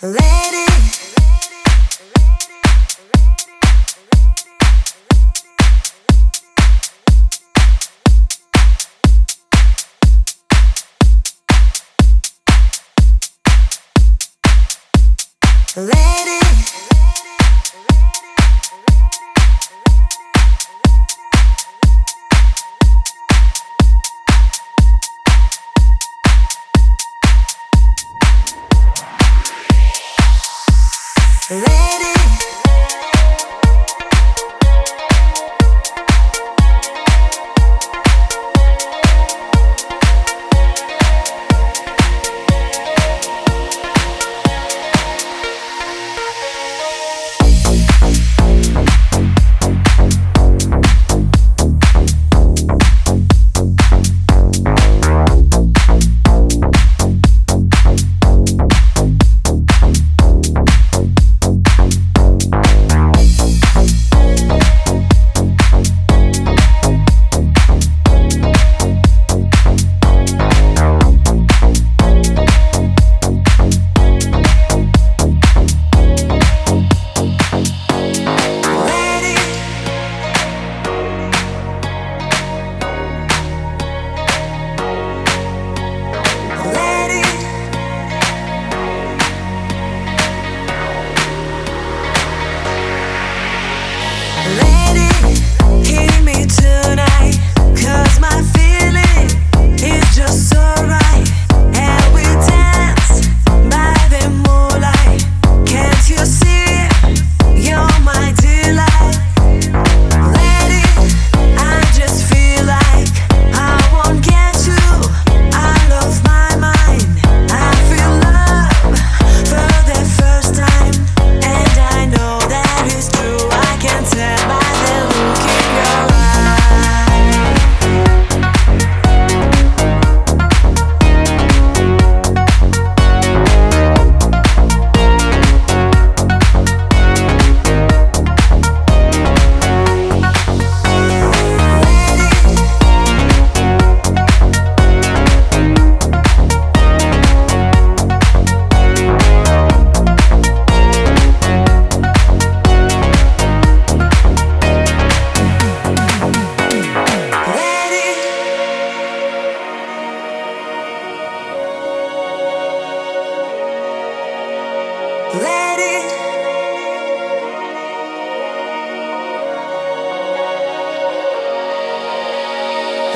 Lady. Lady.